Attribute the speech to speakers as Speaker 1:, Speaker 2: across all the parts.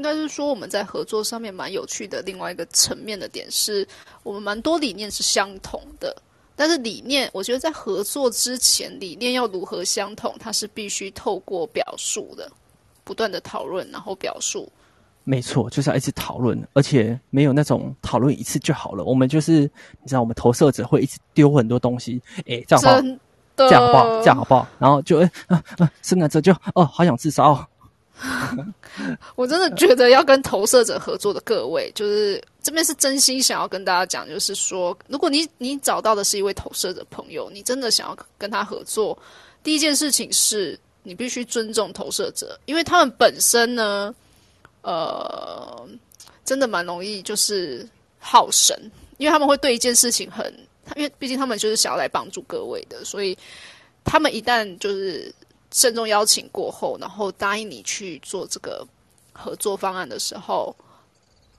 Speaker 1: 应该是说我们在合作上面蛮有趣的。另外一个层面的点是，我们蛮多理念是相同的，但是理念，我觉得在合作之前，理念要如何相同，它是必须透过表述的，不断的讨论，然后表述。
Speaker 2: 没错，就是要一直讨论，而且没有那种讨论一次就好了。我们就是你知道，我们投射者会一直丢很多东西，哎，这样好，这样好不好？这样好不好？然后就哎啊啊，生产者就哦，好想自杀哦。
Speaker 1: 我真的觉得要跟投射者合作的各位，就是这边是真心想要跟大家讲，就是说，如果你你找到的是一位投射者朋友，你真的想要跟他合作，第一件事情是你必须尊重投射者，因为他们本身呢，呃，真的蛮容易就是好神，因为他们会对一件事情很，因为毕竟他们就是想要来帮助各位的，所以他们一旦就是。慎重邀请过后，然后答应你去做这个合作方案的时候，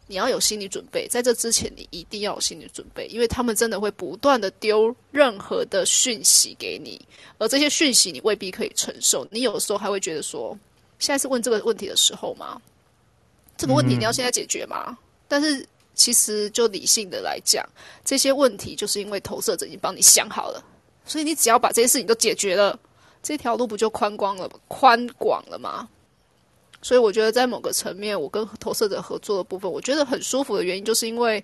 Speaker 1: 你要有心理准备。在这之前，你一定要有心理准备，因为他们真的会不断的丢任何的讯息给你，而这些讯息你未必可以承受。你有的时候还会觉得说，现在是问这个问题的时候吗？这个问题你要现在解决吗？但是其实就理性的来讲，这些问题就是因为投射者已经帮你想好了，所以你只要把这些事情都解决了。这条路不就宽广了、宽广了吗？所以我觉得在某个层面，我跟投射者合作的部分，我觉得很舒服的原因，就是因为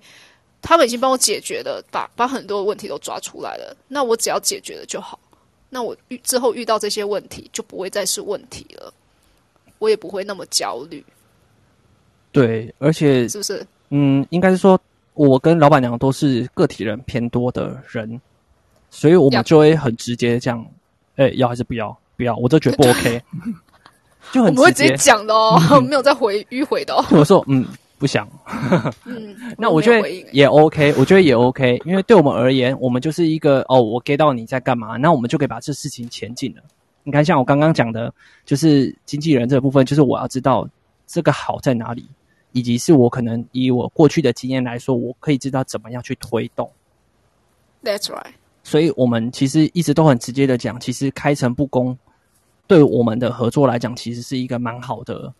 Speaker 1: 他们已经帮我解决了，把把很多问题都抓出来了。那我只要解决了就好。那我遇之后遇到这些问题，就不会再是问题了，我也不会那么焦虑。
Speaker 2: 对，而且
Speaker 1: 是不是？
Speaker 2: 嗯，应该是说，我跟老板娘都是个体人偏多的人，所以我们就会很直接这样。哎，要还是不要？不要，我都觉得不 OK，就很
Speaker 1: 直接讲的哦，没有再回迂回的哦。
Speaker 2: 我说，嗯，不想。嗯，那我觉得也 OK，我觉得也 OK，因为对我们而言，我们就是一个哦，我 get 到你在干嘛，那我们就可以把这事情前进了。你看，像我刚刚讲的，就是经纪人这部分，就是我要知道这个好在哪里，以及是我可能以我过去的经验来说，我可以知道怎么样去推动。
Speaker 1: That's right.
Speaker 2: 所以我们其实一直都很直接的讲，其实开诚布公，对我们的合作来讲，其实是一个蛮好的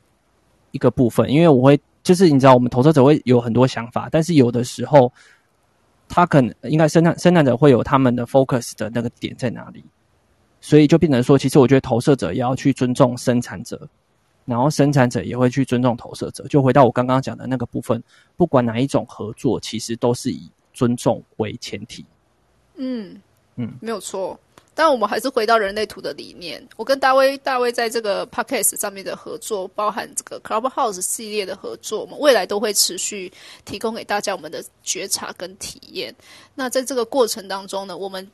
Speaker 2: 一个部分。因为我会，就是你知道，我们投资者会有很多想法，但是有的时候，他可能应该生产生产者会有他们的 focus 的那个点在哪里，所以就变成说，其实我觉得投射者也要去尊重生产者，然后生产者也会去尊重投射者。就回到我刚刚讲的那个部分，不管哪一种合作，其实都是以尊重为前提。
Speaker 1: 嗯嗯，没有错。但我们还是回到人类图的理念。我跟大卫、大卫在这个 podcast 上面的合作，包含这个 Clubhouse 系列的合作，我们未来都会持续提供给大家我们的觉察跟体验。那在这个过程当中呢，我们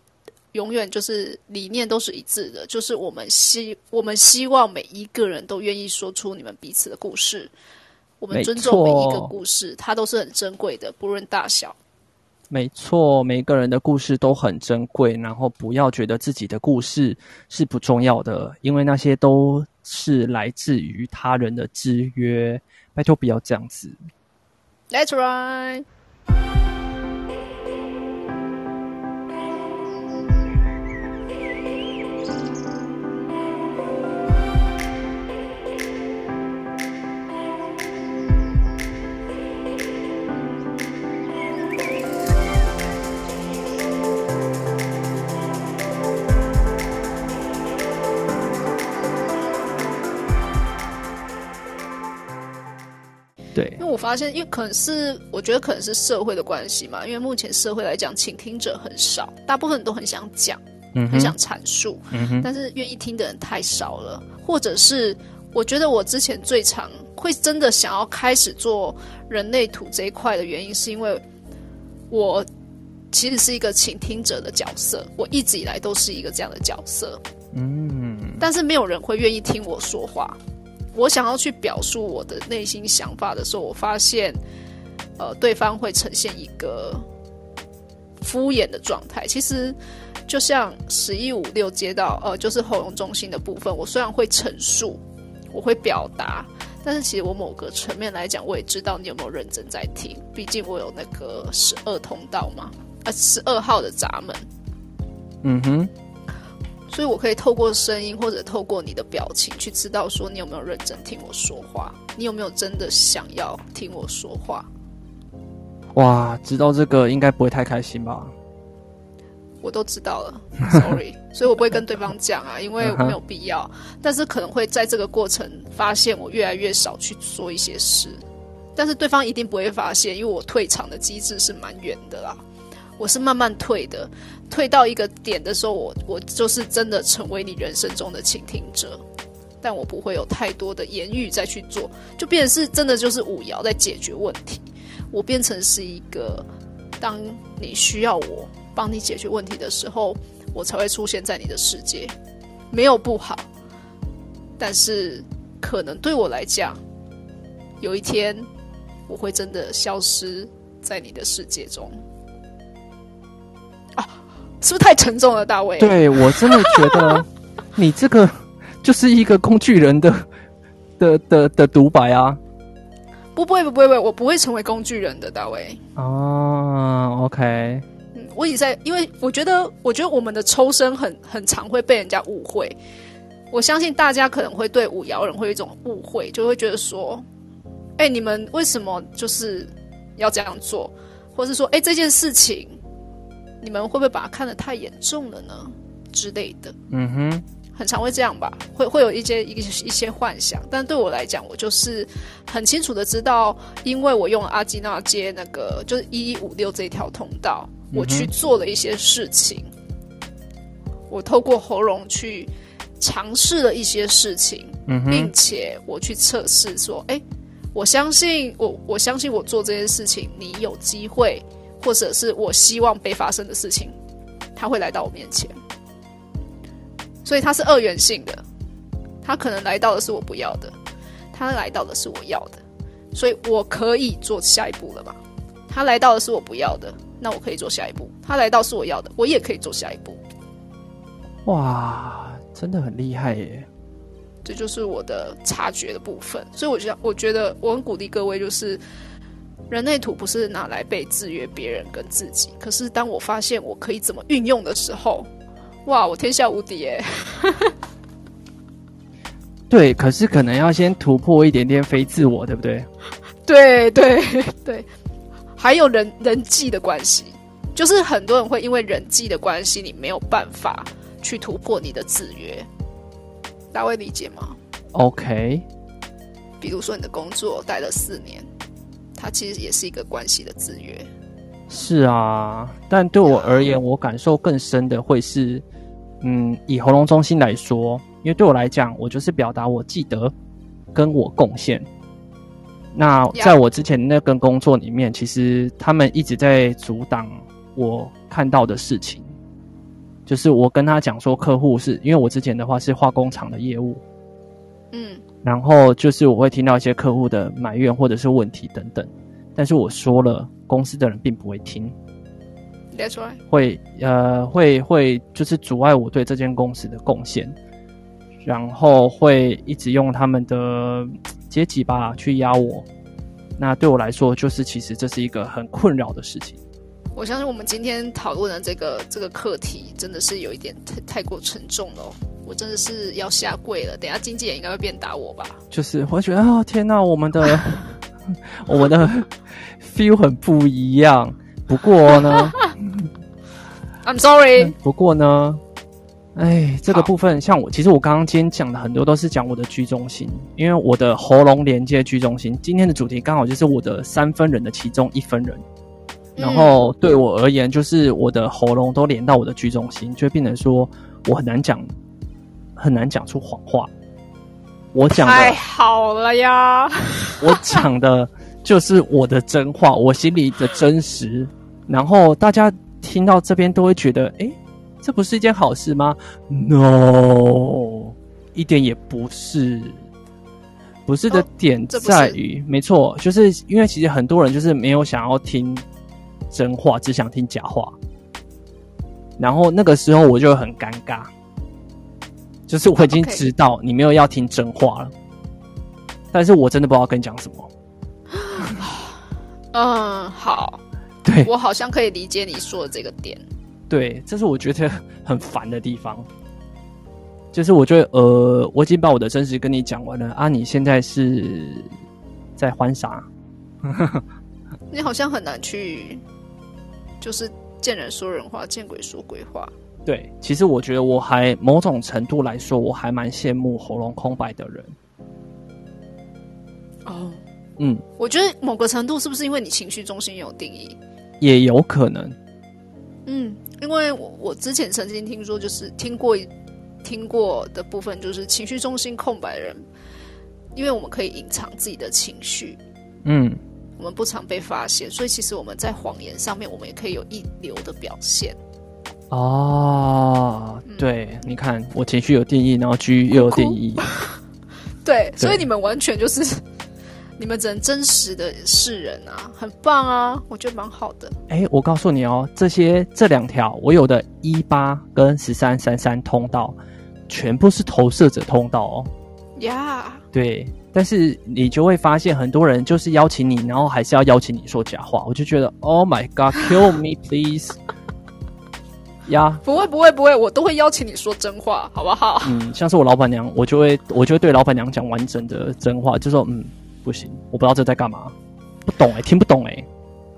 Speaker 1: 永远就是理念都是一致的，就是我们希我们希望每一个人都愿意说出你们彼此的故事。我们尊重每一个故事，它都是很珍贵的，不论大小。
Speaker 2: 没错，每个人的故事都很珍贵，然后不要觉得自己的故事是不重要的，因为那些都是来自于他人的制约。拜托，不要这样子。
Speaker 1: That's right. 我发现，因为可能是我觉得可能是社会的关系嘛，因为目前社会来讲，倾听者很少，大部分人都很想讲，嗯很想阐述，但是愿意听的人太少了。或者是我觉得我之前最常会真的想要开始做人类图这一块的原因，是因为我其实是一个倾听者的角色，我一直以来都是一个这样的角色，嗯，但是没有人会愿意听我说话。我想要去表述我的内心想法的时候，我发现，呃，对方会呈现一个敷衍的状态。其实，就像十一五六街道，呃，就是喉咙中心的部分，我虽然会陈述，我会表达，但是其实我某个层面来讲，我也知道你有没有认真在听。毕竟我有那个十二通道嘛，呃，十二号的闸门。嗯哼。所以我可以透过声音或者透过你的表情去知道说你有没有认真听我说话，你有没有真的想要听我说话。
Speaker 2: 哇，知道这个应该不会太开心吧？
Speaker 1: 我都知道了，sorry，所以我不会跟对方讲啊，因为没有必要。但是可能会在这个过程发现我越来越少去做一些事，但是对方一定不会发现，因为我退场的机制是蛮远的啦。我是慢慢退的，退到一个点的时候，我我就是真的成为你人生中的倾听者，但我不会有太多的言语再去做，就变成是真的就是五爻在解决问题，我变成是一个当你需要我。帮你解决问题的时候，我才会出现在你的世界，没有不好，但是可能对我来讲，有一天我会真的消失在你的世界中。啊，是不是太沉重了，大卫？
Speaker 2: 对我真的觉得 你这个就是一个工具人的的的的独白啊！
Speaker 1: 不，不会，不会，不会，我不会成为工具人的，大卫。
Speaker 2: 哦，OK。
Speaker 1: 嗯我已在，因为我觉得，我觉得我们的抽身很很常会被人家误会。我相信大家可能会对五爻人会有一种误会，就会觉得说，哎，你们为什么就是要这样做，或是说，哎，这件事情你们会不会把它看得太严重了呢之类的？
Speaker 2: 嗯哼，
Speaker 1: 很常会这样吧，会会有一些一一些幻想。但对我来讲，我就是很清楚的知道，因为我用阿基纳接那个就是一一五六这条通道。我去做了一些事情，我透过喉咙去尝试了一些事情，并且我去测试说：“哎，我相信我，我相信我做这件事情，你有机会，或者是我希望被发生的事情，他会来到我面前。所以它是二元性的，他可能来到的是我不要的，他来到的是我要的，所以我可以做下一步了吧？他来到的是我不要的。”那我可以做下一步，他来到是我要的，我也可以做下一步。
Speaker 2: 哇，真的很厉害耶！
Speaker 1: 这就是我的察觉的部分，所以我觉得，我觉得我很鼓励各位，就是人类图不是拿来被制约别人跟自己，可是当我发现我可以怎么运用的时候，哇，我天下无敌耶！
Speaker 2: 对，可是可能要先突破一点点非自我，对不对？
Speaker 1: 对对对。还有人人际的关系，就是很多人会因为人际的关系，你没有办法去突破你的制约。大卫理解吗
Speaker 2: ？OK。
Speaker 1: 比如说你的工作待了四年，它其实也是一个关系的制约。
Speaker 2: 是啊，但对我而言，我感受更深的会是，嗯，以喉咙中心来说，因为对我来讲，我就是表达我记得跟我贡献。那在我之前那份工作里面，其实他们一直在阻挡我看到的事情。就是我跟他讲说，客户是因为我之前的话是化工厂的业务，
Speaker 1: 嗯，
Speaker 2: 然后就是我会听到一些客户的埋怨或者是问题等等，但是我说了，公司的人并不会听
Speaker 1: ，That's right，
Speaker 2: 会呃会会就是阻碍我对这间公司的贡献，然后会一直用他们的。阶级吧，去压我，那对我来说，就是其实这是一个很困扰的事情。
Speaker 1: 我相信我们今天讨论的这个这个课题，真的是有一点太太过沉重了。我真的是要下跪了，等下经纪人应该会变打我吧？
Speaker 2: 就是我觉得啊，天哪，我们的 我们的 feel 很不一样。不过呢，
Speaker 1: I'm sorry。
Speaker 2: 不过呢。哎，这个部分像我，其实我刚刚今天讲的很多都是讲我的居中心，因为我的喉咙连接居中心。今天的主题刚好就是我的三分人的其中一分人，然后对我而言，就是我的喉咙都连到我的居中心，就变成说我很难讲，很难讲出谎话。我讲的
Speaker 1: 太好了呀！
Speaker 2: 我讲的就是我的真话，我心里的真实，然后大家听到这边都会觉得，哎。这不是一件好事吗？No，一点也不是。不是的点在于，没错，就是因为其实很多人就是没有想要听真话，只想听假话。然后那个时候我就很尴尬，就是我已经知道你没有要听真话了，但是我真的不知道跟你讲什么。
Speaker 1: 嗯，好，
Speaker 2: 对
Speaker 1: 我好像可以理解你说的这个点。
Speaker 2: 对，这是我觉得很烦的地方。就是我觉得呃，我已经把我的真实跟你讲完了啊，你现在是在欢啥？
Speaker 1: 你好像很难去，就是见人说人话，见鬼说鬼话。
Speaker 2: 对，其实我觉得我还某种程度来说，我还蛮羡慕喉咙空白的人。
Speaker 1: 哦，
Speaker 2: 嗯，
Speaker 1: 我觉得某个程度是不是因为你情绪中心有定义？
Speaker 2: 也有可能。
Speaker 1: 嗯，因为我我之前曾经听说，就是听过听过的部分，就是情绪中心空白的人，因为我们可以隐藏自己的情绪，
Speaker 2: 嗯，
Speaker 1: 我们不常被发现，所以其实我们在谎言上面，我们也可以有一流的表现。
Speaker 2: 哦，对，你看我情绪有定义，然后 G 又有定义，
Speaker 1: 对，所以你们完全就是 你们只能真实的示人啊，很棒啊，我觉得蛮好的。
Speaker 2: 哎，我告诉你哦，这些这两条我有的一八跟十三三三通道，全部是投射者通道哦。
Speaker 1: 呀，
Speaker 2: 对，但是你就会发现很多人就是邀请你，然后还是要邀请你说假话，我就觉得 Oh my God，kill me please。呀，
Speaker 1: 不会不会不会，我都会邀请你说真话，好不好？
Speaker 2: 嗯，像是我老板娘，我就会我就会对老板娘讲完整的真话，就说嗯，不行，我不知道这在干嘛，不懂哎，听不懂哎。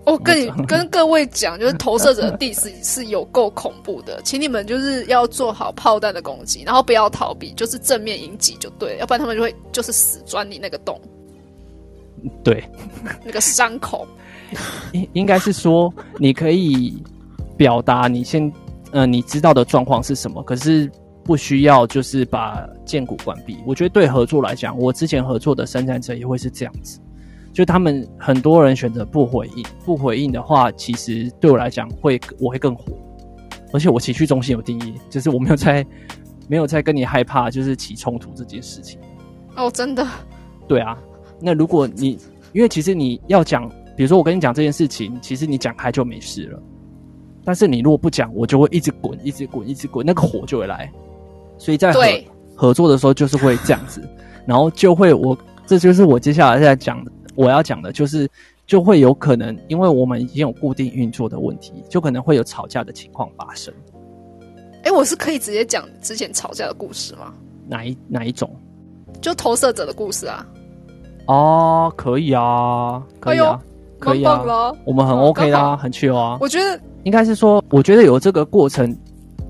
Speaker 1: 我跟你跟各位讲，就是投射者的地是是有够恐怖的，请你们就是要做好炮弹的攻击，然后不要逃避，就是正面迎击就对，要不然他们就会就是死钻你那个洞，
Speaker 2: 对，
Speaker 1: 那个伤口。
Speaker 2: 应应该是说你可以表达你先。嗯，你知道的状况是什么？可是不需要就是把建股关闭。我觉得对合作来讲，我之前合作的生产者也会是这样子，就他们很多人选择不回应，不回应的话，其实对我来讲会我会更火，而且我情绪中心有定义，就是我没有在没有在跟你害怕就是起冲突这件事情。
Speaker 1: 哦，真的？
Speaker 2: 对啊。那如果你因为其实你要讲，比如说我跟你讲这件事情，其实你讲开就没事了。但是你如果不讲，我就会一直滚，一直滚，一直滚，那个火就会来。所以在合合作的时候，就是会这样子，然后就会我，这就是我接下来在讲我要讲的，就是就会有可能，因为我们已经有固定运作的问题，就可能会有吵架的情况发生。
Speaker 1: 哎，我是可以直接讲之前吵架的故事吗？
Speaker 2: 哪一哪一种？
Speaker 1: 就投射者的故事啊？
Speaker 2: 哦，可以啊，可以啊，可以啊，我们很 OK 啦，很 chill 啊。
Speaker 1: 我觉得。
Speaker 2: 应该是说，我觉得有这个过程，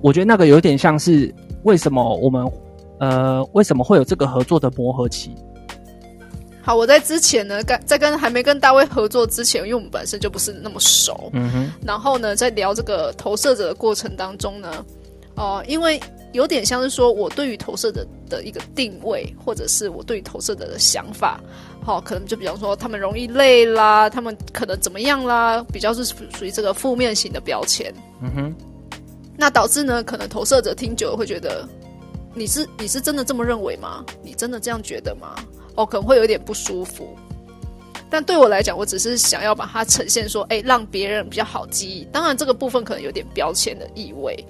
Speaker 2: 我觉得那个有点像是为什么我们呃为什么会有这个合作的磨合期？
Speaker 1: 好，我在之前呢，跟在跟还没跟大卫合作之前，因为我们本身就不是那么熟，
Speaker 2: 嗯哼。
Speaker 1: 然后呢，在聊这个投射者的过程当中呢，哦，因为有点像是说我对于投射者的一个定位，或者是我对于投射者的想法。好，可能就比方说他们容易累啦，他们可能怎么样啦，比较是属于这个负面型的标签。
Speaker 2: 嗯哼，
Speaker 1: 那导致呢，可能投射者听久了会觉得，你是你是真的这么认为吗？你真的这样觉得吗？哦，可能会有点不舒服。但对我来讲，我只是想要把它呈现说，哎，让别人比较好记忆。当然，这个部分可能有点标签的意味，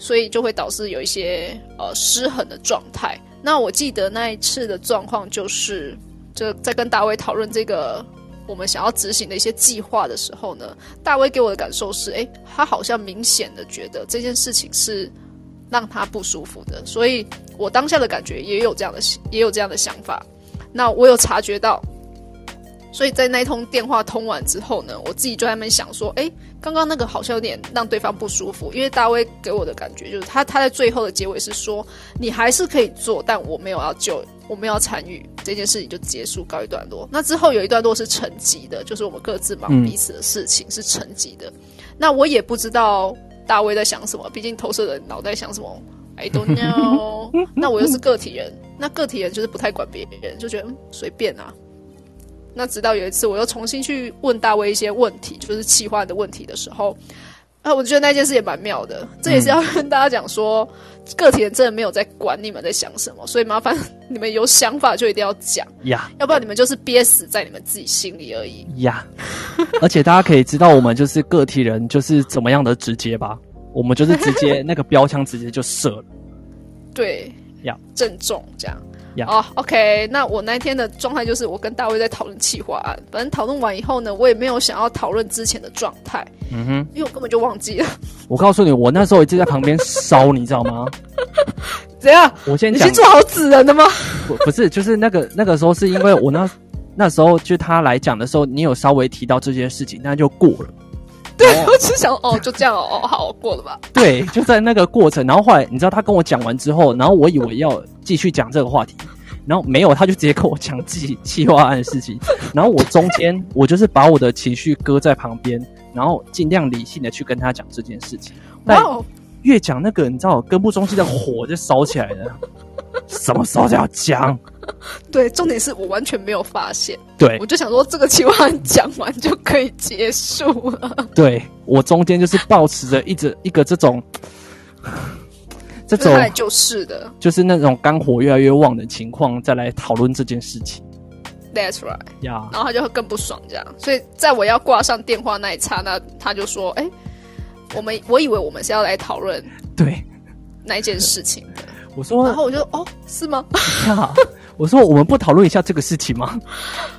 Speaker 1: 所以就会导致有一些呃失衡的状态。那我记得那一次的状况就是。就在跟大卫讨论这个我们想要执行的一些计划的时候呢，大卫给我的感受是，哎，他好像明显的觉得这件事情是让他不舒服的，所以我当下的感觉也有这样的也有这样的想法。那我有察觉到，所以在那一通电话通完之后呢，我自己就在那边想说，哎，刚刚那个好像有点让对方不舒服，因为大卫给我的感觉就是他他在最后的结尾是说，你还是可以做，但我没有要救。我们要参与这件事情就结束告一段落。那之后有一段落是沉寂的，就是我们各自忙彼此的事情是沉寂的。那我也不知道大卫在想什么，毕竟投射人脑袋想什么，I don't know。那我又是个体人，那个体人就是不太管别人，就觉得随便啊。那直到有一次我又重新去问大卫一些问题，就是气化的问题的时候。啊，我觉得那件事也蛮妙的，这也是要跟大家讲说，个体人真的没有在管你们在想什么，所以麻烦你们有想法就一定要讲。
Speaker 2: 呀，
Speaker 1: 要不然你们就是憋死在你们自己心里而已。
Speaker 2: 呀。而且大家可以知道，我们就是个体人，就是怎么样的直接吧，我们就是直接 那个标枪直接就射了，
Speaker 1: 对，
Speaker 2: 呀，
Speaker 1: 正中这样。
Speaker 2: 哦
Speaker 1: ，OK，那我那天的状态就是我跟大卫在讨论企划案，反正讨论完以后呢，我也没有想要讨论之前的状态，
Speaker 2: 嗯哼，
Speaker 1: 因为我根本就忘记了。
Speaker 2: 我告诉你，我那时候一直在旁边烧，你知道吗？
Speaker 1: 怎样？
Speaker 2: 我先讲
Speaker 1: 你已经，做好纸人的吗？
Speaker 2: 不不是，就是那个那个时候是因为我那那时候就他来讲的时候，你有稍微提到这件事情，那就过了。
Speaker 1: 对，我只想哦，就这样哦，哦好过了吧？
Speaker 2: 对，就在那个过程，然后后来你知道他跟我讲完之后，然后我以为要继续讲这个话题，然后没有，他就直接跟我讲自己企划案的事情，然后我中间我就是把我的情绪搁在旁边，然后尽量理性的去跟他讲这件事情。但
Speaker 1: 哇哦，
Speaker 2: 越讲那个，你知道根部中心的火就烧起来了，什么时候才要讲？
Speaker 1: 对，重点是我完全没有发现，
Speaker 2: 对
Speaker 1: 我就想说这个企划案 讲完就可以结束了。
Speaker 2: 对，我中间就是保持着一直一个这种。这种
Speaker 1: 就是的
Speaker 2: 就是那种肝火越来越旺的情况，再来讨论这件事情
Speaker 1: ，That's right。
Speaker 2: 呀。
Speaker 1: 然后他就会更不爽，这样。所以在我要挂上电话那一刹那，他就说：“哎、我们我以为我们是要来讨论
Speaker 2: 对，
Speaker 1: 那一件事情的。”
Speaker 2: 我说
Speaker 1: 然后我就：“哦，是吗？
Speaker 2: 呀，我说我们不讨论一下这个事情吗？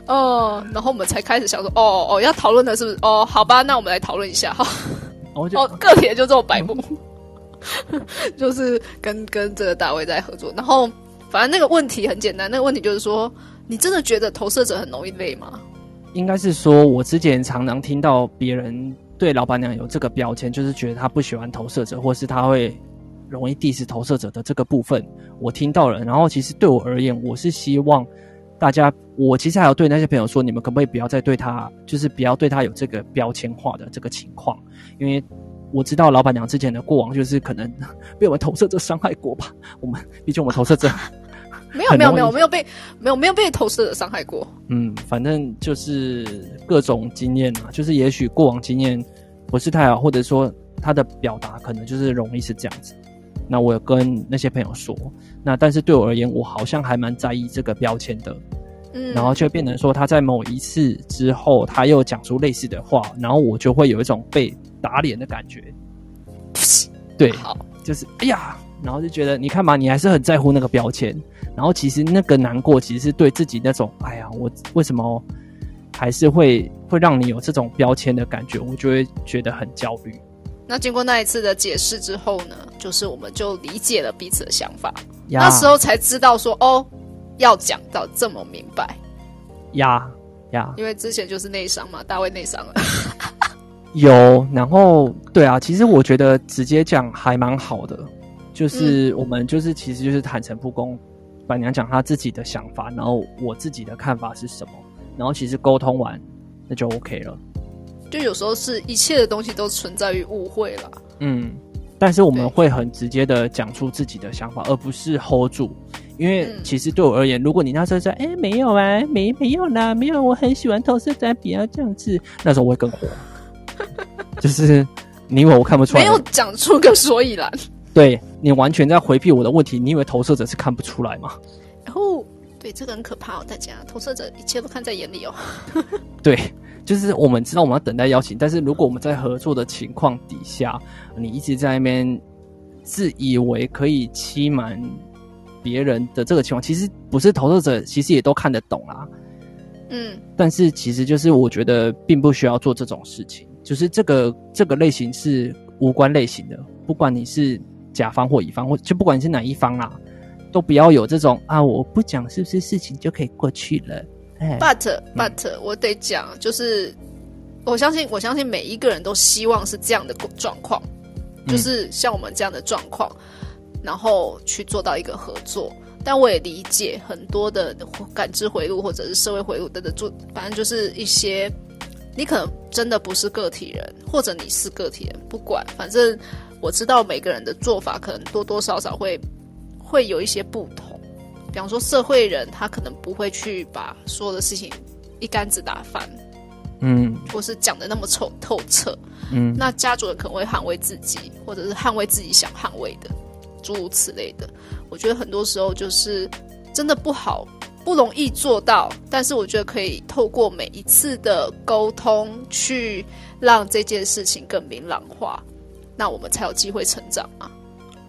Speaker 1: 哦。”然后我们才开始想说：“哦哦，要讨论的是不是？哦，好吧，那我们来讨论一下。”哈，哦，个体就这么白目，就是跟跟这个大卫在合作。然后反正那个问题很简单，那个问题就是说，你真的觉得投射者很容易累吗？
Speaker 2: 应该是说，我之前常常听到别人对老板娘有这个标签，就是觉得她不喜欢投射者，或是他会容易 diss 投射者的这个部分，我听到了。然后其实对我而言，我是希望大家，我其实还有对那些朋友说，你们可不可以不要再对他，就是不要对他有这个标签化的这个情况，因为。我知道老板娘之前的过往，就是可能 被我们投射者伤害过吧。我们毕竟我们投射者
Speaker 1: 没有没有没有没有被没有没有被投射者伤害过。
Speaker 2: 嗯，反正就是各种经验啊，就是也许过往经验不是太好，或者说他的表达可能就是容易是这样子。那我有跟那些朋友说，那但是对我而言，我好像还蛮在意这个标签的。
Speaker 1: 嗯，
Speaker 2: 然后就变成说，他在某一次之后，他又讲出类似的话，然后我就会有一种被打脸的感觉。对，
Speaker 1: 好，
Speaker 2: 就是哎呀，然后就觉得你看嘛，你还是很在乎那个标签，然后其实那个难过，其实是对自己那种哎呀，我为什么还是会会让你有这种标签的感觉，我就会觉得很焦虑。
Speaker 1: 那经过那一次的解释之后呢，就是我们就理解了彼此的想法，那时候才知道说哦，要讲到这么明白，
Speaker 2: 呀呀。
Speaker 1: 因为之前就是内伤嘛，大卫内伤了。
Speaker 2: 有，然后对啊，其实我觉得直接讲还蛮好的，就是我们就是其实就是坦诚不公，板娘讲她自己的想法，然后我自己的看法是什么，然后其实沟通完那就 OK 了。
Speaker 1: 就有时候是一切的东西都存在于误会了。
Speaker 2: 嗯，但是我们
Speaker 1: 对
Speaker 2: 会很直接的讲出自己的想法，而不是 hold 住。因为
Speaker 1: 嗯
Speaker 2: 其实对我而言，如果你那时候说，哎、没有啊，没没有啦，没有，我很喜欢投射在比较这样子，那时候我会更火。就是你以为我看不出来吗？
Speaker 1: 没有讲出个所以然。
Speaker 2: 对你完全在回避我的问题，你以为投射者是看不出来吗？
Speaker 1: 然后，对这个很可怕哦，大家投射者一切都看在眼里哦。
Speaker 2: 对，就是我们知道我们要等待邀请，但是如果我们在合作的情况底下，你一直在那边自以为可以欺瞒别人的这个情况，其实不是投射者，其实也都看得懂啦。
Speaker 1: 嗯，
Speaker 2: 但是其实就是我觉得并不需要做这种事情，就是这个这个类型是无关类型的，不管你是甲方或乙方，或就不管你是哪一方啦，都不要有这种啊我不讲是不是事情就可以过去了。哎
Speaker 1: But but、我得讲，就是我相信，我相信每一个人都希望是这样的状况，就是像我们这样的状况，然后去做到一个合作。但我也理解很多的感知回路或者是社会回路等等，做反正就是一些你可能真的不是个体人，或者你是个体人，不管，反正我知道每个人的做法可能多多少少会会有一些不同。比方说社会人，他可能不会去把所有的事情一竿子打翻，
Speaker 2: 嗯
Speaker 1: 或是讲的那么透透彻。
Speaker 2: 嗯
Speaker 1: 那家族人可能会捍卫自己，或者是捍卫自己想捍卫的，诸如此类的。我觉得很多时候就是真的不好，不容易做到。但是我觉得可以透过每一次的沟通，去让这件事情更明朗化，那我们才有机会成长嘛。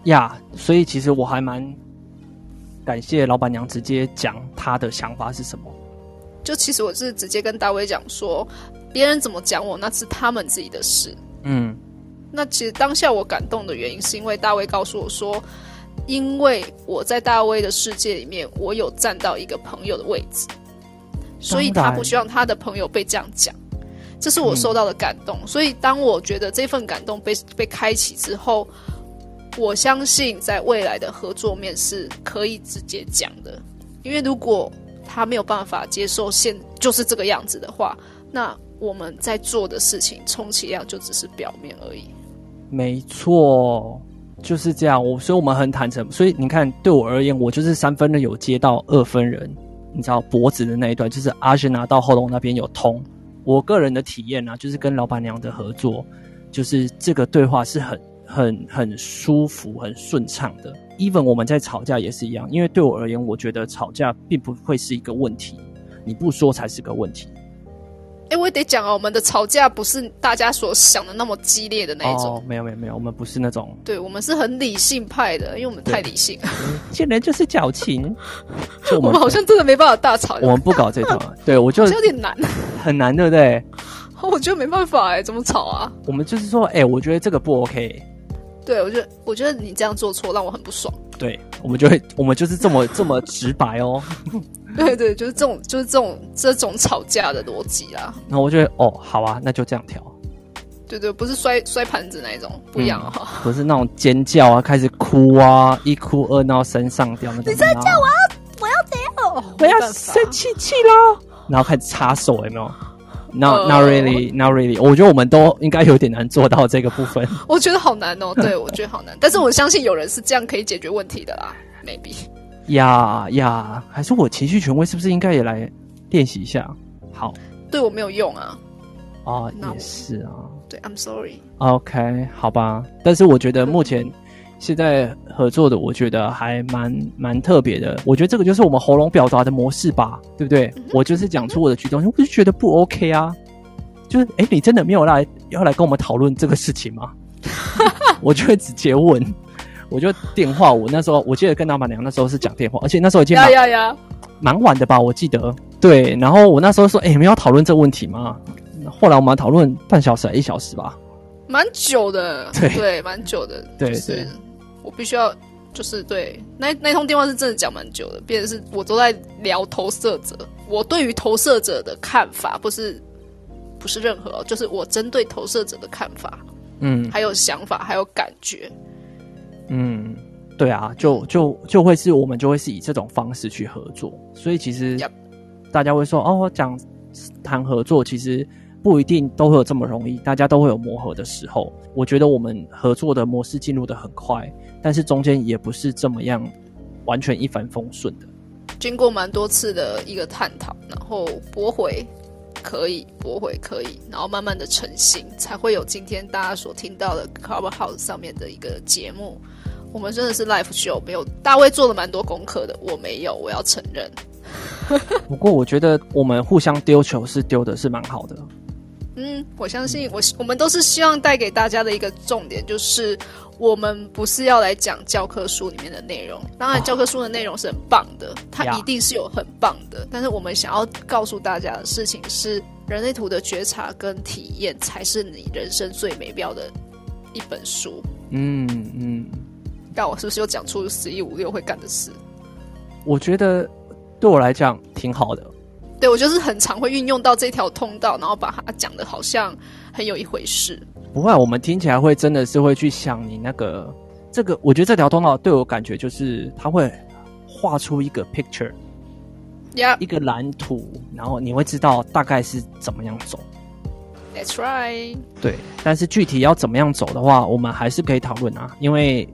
Speaker 2: 呀所以其实我还蛮感谢老板娘直接讲她的想法是什么。
Speaker 1: 就其实我是直接跟大卫讲说，别人怎么讲我，那是他们自己的事。
Speaker 2: 嗯
Speaker 1: 那其实当下我感动的原因，是因为大卫告诉我说，因为我在大卫的世界里面，我有站到一个朋友的位置，所以他不希望他的朋友被这样讲。这是我受到的感动。所以当我觉得这份感动被被开启之后，我相信在未来的合作面是可以直接讲的。因为如果他没有办法接受现就是这个样子的话，那我们在做的事情充其量就只是表面而已。
Speaker 2: 没错，就是这样。我所以我们很坦诚。所以你看，对我而言，我就是三分人有接到二分人，你知道脖子的那一段，就是阿轩拿到喉咙那边有通。我个人的体验呢，就是跟老板娘的合作，就是这个对话是很很很舒服、很顺畅的。even 我们在吵架也是一样，因为对我而言，我觉得吵架并不会是一个问题，你不说才是个问题。
Speaker 1: 哎，我也得讲啊，我们的吵架不是大家所想的那么激烈的那一种。
Speaker 2: 哦，没有没有没有，我们不是那种。
Speaker 1: 对，我们是很理性派的，因为我们太理性。
Speaker 2: 见人就是矫情。
Speaker 1: 就我们好像真的没办法大吵。
Speaker 2: 我们不搞这套。对，我就
Speaker 1: 有点难。
Speaker 2: 很难，对不对？
Speaker 1: 我觉得没办法哎，怎么吵啊？
Speaker 2: 我们就是说，哎，我觉得这个不 OK。
Speaker 1: 对，我觉得我觉得你这样做错，让我很不爽。
Speaker 2: 对，我们就会，我们就是这么这么直白哦。
Speaker 1: 对对，就是这种，就是这种这种吵架的逻辑啦。
Speaker 2: 那我觉得，哦，好啊，那就这样调。
Speaker 1: 对对，不是摔摔盘子那一种，不一样哈。
Speaker 2: 不是那种尖叫啊，开始哭啊，一哭二闹三上吊那种。
Speaker 1: 你在叫我要我要怎样？
Speaker 2: 我要生气气喽，然后开始插手，有没有？Not not really, not really。我觉得我们都应该有点难做到这个部分。
Speaker 1: 我觉得好难哦，对我觉得好难。但是我相信有人是这样可以解决问题的啦，maybe。
Speaker 2: 呀呀，还是我情绪权威是不是应该也来练习一下？好，
Speaker 1: 对我没有用啊。
Speaker 2: 哦，也是啊。
Speaker 1: 对，I'm sorry。
Speaker 2: OK，好吧。但是我觉得目前现在合作的，我觉得还蛮蛮特别的。我觉得这个就是我们喉咙表达的模式吧，对不对？我就是讲出我的举动，我就觉得不 OK 啊。就是，哎，你真的没有来要来跟我们讨论这个事情吗？我就会直接问。我就电话，我那时候我记得跟老板娘那时候是讲电话，而且那时候已经蛮蛮晚的吧，我记得对。然后我那时候说，哎，你们要讨论这个问题吗？后来我们讨论半小时、一小时吧，
Speaker 1: 蛮久的，
Speaker 2: 对
Speaker 1: 对，蛮久的。
Speaker 2: 对对，
Speaker 1: 我必须要就是对那那通电话是真的讲蛮久的，变成是我都在聊投射者，我对于投射者的看法，不是不是任何，就是我针对投射者的看法，嗯，还有想法，还有感觉。
Speaker 2: 嗯，对啊，就就就会是我们就会是以这种方式去合作，所以其实大家会说哦，讲谈合作其实不一定都会有这么容易，大家都会有磨合的时候。我觉得我们合作的模式进入的很快，但是中间也不是这么样完全一帆风顺的，
Speaker 1: 经过蛮多次的一个探讨，然后驳回可以，驳回可以，然后慢慢的成型，才会有今天大家所听到的 Cover House 上面的一个节目。我们真的是 live show，没有大卫做了蛮多功课的，我没有，我要承认。
Speaker 2: 不过我觉得我们互相丢球是丢的是蛮好的。
Speaker 1: 嗯，我相信我我们都是希望带给大家的一个重点，就是我们不是要来讲教科书里面的内容。当然，教科书的内容是很棒的，它一定是有很棒的。但是我们想要告诉大家的事情是，人类图的觉察跟体验才是你人生最美妙的一本书。嗯嗯。但我是不是又讲出十一五六会干的事？
Speaker 2: 我觉得对我来讲挺好的。
Speaker 1: 对我就是很常会运用到这条通道，然后把它讲的好像很有一回事。
Speaker 2: 不会，我们听起来会真的是会去想你那个这个。我觉得这条通道对我感觉就是它会画出一个 picture，一个蓝图，然后你会知道大概是怎么样走。
Speaker 1: That's right。
Speaker 2: 对，但是具体要怎么样走的话，我们还是可以讨论啊，因为。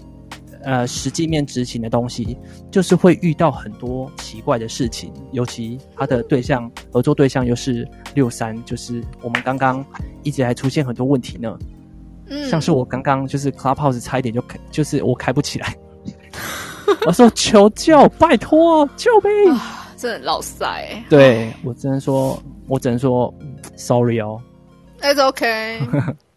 Speaker 2: 呃，实际面执行的东西，就是会遇到很多奇怪的事情，尤其他的对象合作对象又是六三，就是我们刚刚一直还出现很多问题呢。嗯，像是我刚刚就是 Clubhouse 差一点就开，就是我开不起来。我说求救，拜托救命！
Speaker 1: 真的老塞。
Speaker 2: 对我只能说，我只能说 sorry 哦。
Speaker 1: It's okay。